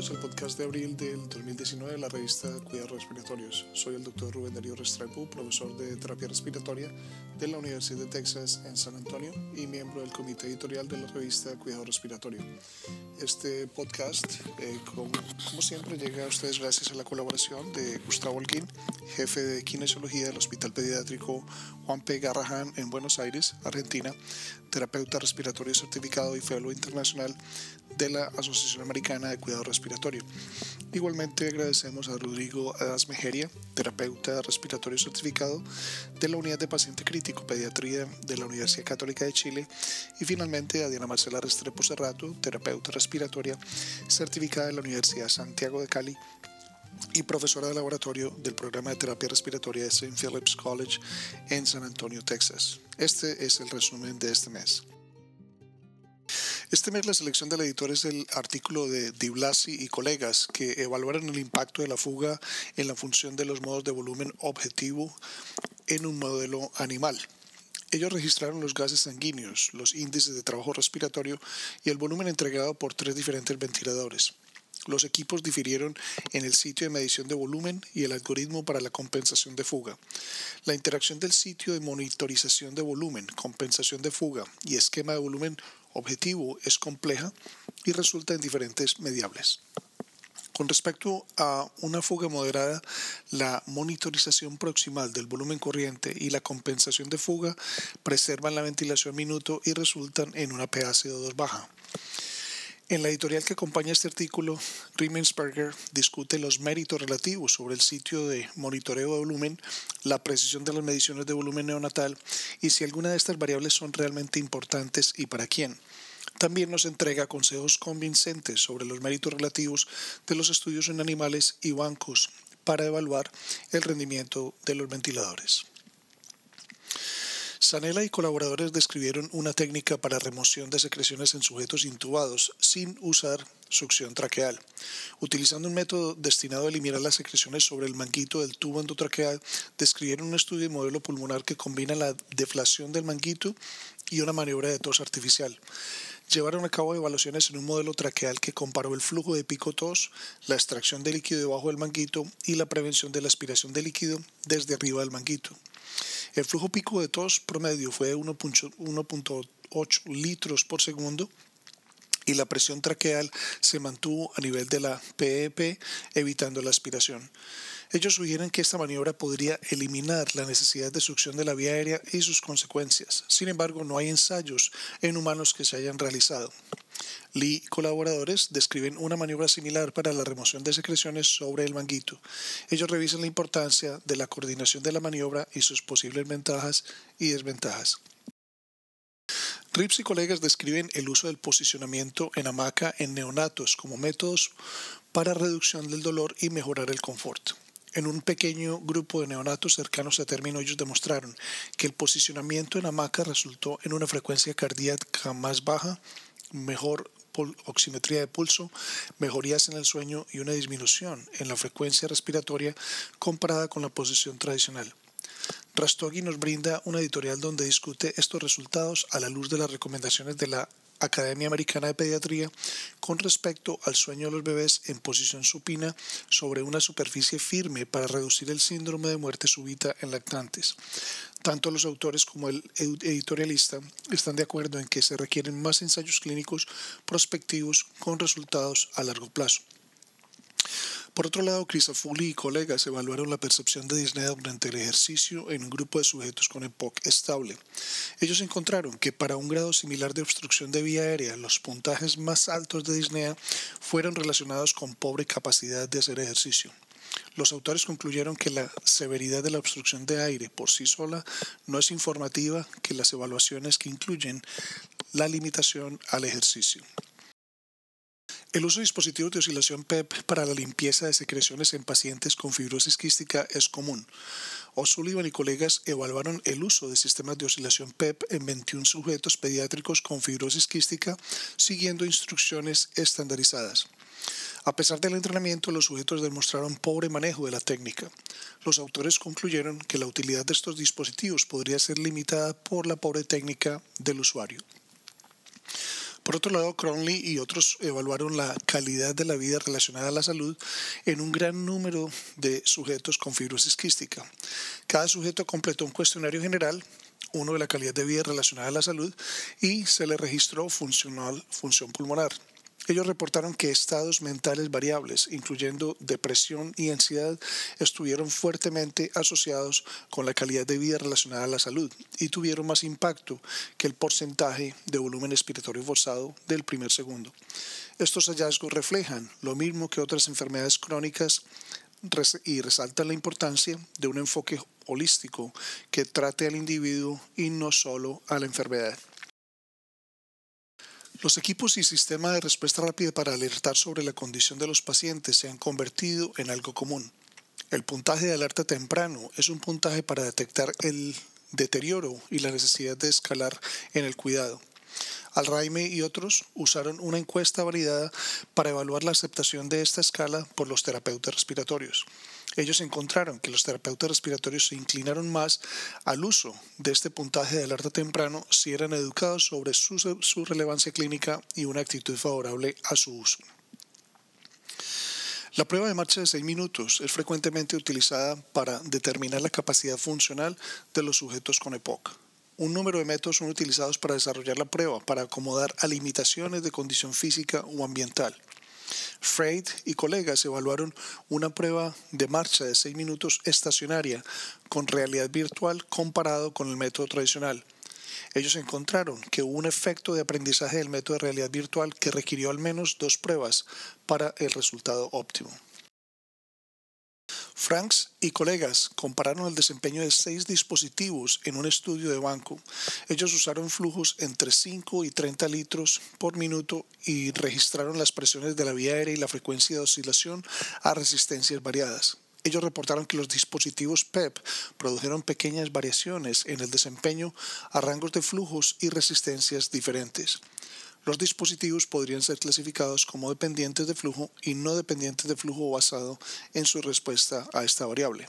Bienvenidos al podcast de abril del 2019 de la revista Cuidados Respiratorios. Soy el doctor Rubén Darío Restrepo, profesor de terapia respiratoria de la Universidad de Texas en San Antonio y miembro del comité editorial de la revista Cuidado Respiratorio. Este podcast, eh, como, como, siempre, llega a ustedes gracias a la colaboración de Gustavo Holguín, jefe de kinesiología del Hospital Pediátrico Juan P. Garrahan en Buenos Aires, Argentina, terapeuta respiratorio certificado y fellow internacional de la Asociación Americana de Cuidado Respiratorio. Igualmente agradecemos a Rodrigo Adas Mejeria, terapeuta respiratorio certificado de la Unidad de Paciente Crítico Pediatría de la Universidad Católica de Chile y finalmente a Diana Marcela Restrepo Cerrato, terapeuta respiratoria certificada de la Universidad Santiago de Cali y profesora de laboratorio del programa de terapia respiratoria de St. Philip's College en San Antonio, Texas. Este es el resumen de este mes. Este mes la selección del editor es el artículo de Di Blasi y colegas que evaluaron el impacto de la fuga en la función de los modos de volumen objetivo en un modelo animal. Ellos registraron los gases sanguíneos, los índices de trabajo respiratorio y el volumen entregado por tres diferentes ventiladores. Los equipos difirieron en el sitio de medición de volumen y el algoritmo para la compensación de fuga. La interacción del sitio de monitorización de volumen, compensación de fuga y esquema de volumen objetivo es compleja y resulta en diferentes mediables. Con respecto a una fuga moderada, la monitorización proximal del volumen corriente y la compensación de fuga preservan la ventilación minuto y resultan en una PaCO2 baja. En la editorial que acompaña este artículo, Riemensperger discute los méritos relativos sobre el sitio de monitoreo de volumen, la precisión de las mediciones de volumen neonatal y si alguna de estas variables son realmente importantes y para quién. También nos entrega consejos convincentes sobre los méritos relativos de los estudios en animales y bancos para evaluar el rendimiento de los ventiladores. Sanela y colaboradores describieron una técnica para remoción de secreciones en sujetos intubados sin usar succión traqueal. Utilizando un método destinado a eliminar las secreciones sobre el manguito del tubo endotraqueal, describieron un estudio de modelo pulmonar que combina la deflación del manguito y una maniobra de tos artificial llevaron a cabo evaluaciones en un modelo traqueal que comparó el flujo de pico tos, la extracción de líquido debajo del manguito y la prevención de la aspiración de líquido desde arriba del manguito. El flujo pico de tos promedio fue de 1.8 litros por segundo y la presión traqueal se mantuvo a nivel de la PEP, e evitando la aspiración. Ellos sugieren que esta maniobra podría eliminar la necesidad de succión de la vía aérea y sus consecuencias. Sin embargo, no hay ensayos en humanos que se hayan realizado. Lee y colaboradores describen una maniobra similar para la remoción de secreciones sobre el manguito. Ellos revisan la importancia de la coordinación de la maniobra y sus posibles ventajas y desventajas. Rips y colegas describen el uso del posicionamiento en hamaca en neonatos como métodos para reducción del dolor y mejorar el confort. En un pequeño grupo de neonatos cercanos a término, ellos demostraron que el posicionamiento en hamaca resultó en una frecuencia cardíaca más baja, mejor oximetría de pulso, mejorías en el sueño y una disminución en la frecuencia respiratoria comparada con la posición tradicional. Rastogi nos brinda una editorial donde discute estos resultados a la luz de las recomendaciones de la Academia Americana de Pediatría con respecto al sueño de los bebés en posición supina sobre una superficie firme para reducir el síndrome de muerte súbita en lactantes. Tanto los autores como el editorialista están de acuerdo en que se requieren más ensayos clínicos prospectivos con resultados a largo plazo. Por otro lado, Crisafulli y colegas evaluaron la percepción de disnea durante el ejercicio en un grupo de sujetos con EPOC estable. Ellos encontraron que para un grado similar de obstrucción de vía aérea, los puntajes más altos de disnea fueron relacionados con pobre capacidad de hacer ejercicio. Los autores concluyeron que la severidad de la obstrucción de aire por sí sola no es informativa que las evaluaciones que incluyen la limitación al ejercicio. El uso de dispositivos de oscilación PEP e para la limpieza de secreciones en pacientes con fibrosis quística es común. O'Sullivan y colegas evaluaron el uso de sistemas de oscilación PEP e en 21 sujetos pediátricos con fibrosis quística siguiendo instrucciones estandarizadas. A pesar del entrenamiento, los sujetos demostraron pobre manejo de la técnica. Los autores concluyeron que la utilidad de estos dispositivos podría ser limitada por la pobre técnica del usuario. Por otro lado, Cronley y otros evaluaron la calidad de la vida relacionada a la salud en un gran número de sujetos con fibrosis quística. Cada sujeto completó un cuestionario general uno de la calidad de vida relacionada a la salud y se le registró funcional, función pulmonar. Ellos reportaron que estados mentales variables, incluyendo depresión y ansiedad, estuvieron fuertemente asociados con la calidad de vida relacionada a la salud y tuvieron más impacto que el porcentaje de volumen expiratorio forzado del primer segundo. Estos hallazgos reflejan lo mismo que otras enfermedades crónicas y resaltan la importancia de un enfoque holístico que trate al individuo y no solo a la enfermedad. Los equipos y sistemas de respuesta rápida para alertar sobre la condición de los pacientes se han convertido en algo común. El puntaje de alerta temprano es un puntaje para detectar el deterioro y la necesidad de escalar en el cuidado. Alraime y otros usaron una encuesta validada para evaluar la aceptación de esta escala por los terapeutas respiratorios. Ellos encontraron que los terapeutas respiratorios se inclinaron más al uso de este puntaje de alerta temprano si eran educados sobre su, relevancia clínica y una actitud favorable a su uso. La prueba de marcha de 6 minutos es frecuentemente utilizada para determinar la capacidad funcional de los sujetos con EPOC. Un número de métodos son utilizados para desarrollar la prueba, para acomodar a limitaciones de condición física o ambiental. Freud y colegas evaluaron una prueba de marcha de 6 minutos estacionaria con realidad virtual comparado con el método tradicional. Ellos encontraron que hubo un efecto de aprendizaje del método de realidad virtual que requirió al menos dos pruebas para el resultado óptimo. Franks y colegas compararon el desempeño de seis dispositivos en un estudio de banco. Ellos usaron flujos entre 5 y 30 litros por minuto y registraron las presiones de la vía aérea y la frecuencia de oscilación a resistencias variadas. Ellos reportaron que los dispositivos PEP e produjeron pequeñas variaciones en el desempeño a rangos de flujos y resistencias diferentes. Los dispositivos podrían ser clasificados como dependientes de flujo y no dependientes de flujo basado en su respuesta a esta variable.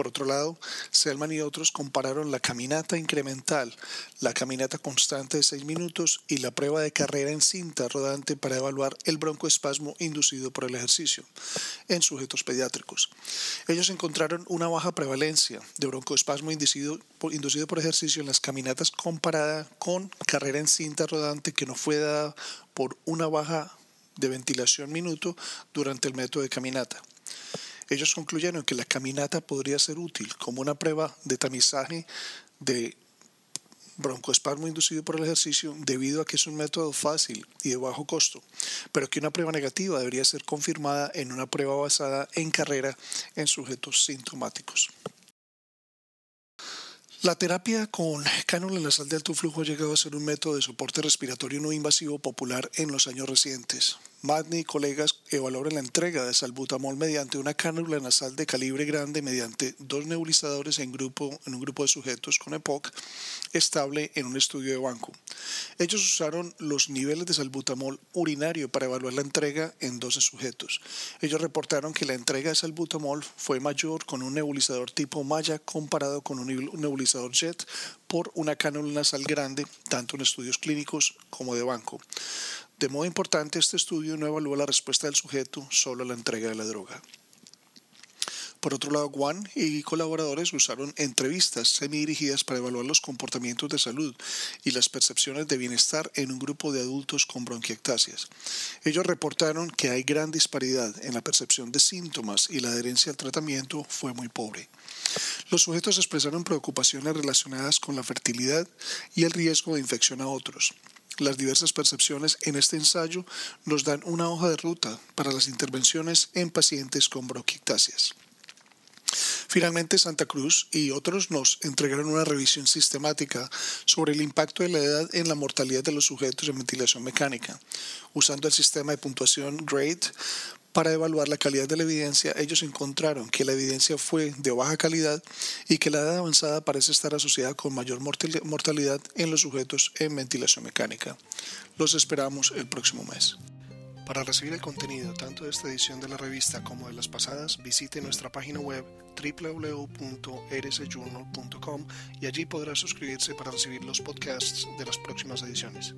Por otro lado, Selman y otros compararon la caminata incremental, la caminata constante de 6 minutos y la prueba de carrera en cinta rodante para evaluar el broncoespasmo inducido por el ejercicio en sujetos pediátricos. Ellos encontraron una baja prevalencia de broncoespasmo inducido por, inducido por ejercicio en las caminatas comparada con carrera en cinta rodante que no fue dada por una baja de ventilación minuto durante el método de caminata. Ellos concluyeron que la caminata podría ser útil como una prueba de tamizaje de broncoespasmo inducido por el ejercicio debido a que es un método fácil y de bajo costo, pero que una prueba negativa debería ser confirmada en una prueba basada en carrera en sujetos sintomáticos. La terapia con cánula nasal de alto flujo ha llegado a ser un método de soporte respiratorio no invasivo popular en los años recientes. Madney y colegas evaluaron la entrega de salbutamol mediante una cánula nasal de calibre grande mediante dos nebulizadores en, grupo, en un grupo de sujetos con EPOC estable en un estudio de banco. Ellos usaron los niveles de salbutamol urinario para evaluar la entrega en 12 sujetos. Ellos reportaron que la entrega de salbutamol fue mayor con un nebulizador tipo Maya comparado con un nebulizador JET por una cánula nasal grande, tanto en estudios clínicos como de banco. De modo importante, este estudio no evalúa la respuesta del sujeto, solo la entrega de la droga. Por otro lado, Juan y colaboradores usaron entrevistas semidirigidas para evaluar los comportamientos de salud y las percepciones de bienestar en un grupo de adultos con bronquiectasias. Ellos reportaron que hay gran disparidad en la percepción de síntomas y la adherencia al tratamiento fue muy pobre. Los sujetos expresaron preocupaciones relacionadas con la fertilidad y el riesgo de infección a otros. Las diversas percepciones en este ensayo nos dan una hoja de ruta para las intervenciones en pacientes con bronquiectasias. Finalmente, Santa Cruz y otros nos entregaron una revisión sistemática sobre el impacto de la edad en la mortalidad de los sujetos en ventilación mecánica, usando el sistema de puntuación GRADE para evaluar la calidad de la evidencia, ellos encontraron que la evidencia fue de baja calidad y que la edad avanzada parece estar asociada con mayor mortalidad en los sujetos en ventilación mecánica. Los esperamos el próximo mes. Para recibir el contenido tanto de esta edición de la revista como de las pasadas, visite nuestra página web www.rsjournal.com y allí podrá suscribirse para recibir los podcasts de las próximas ediciones.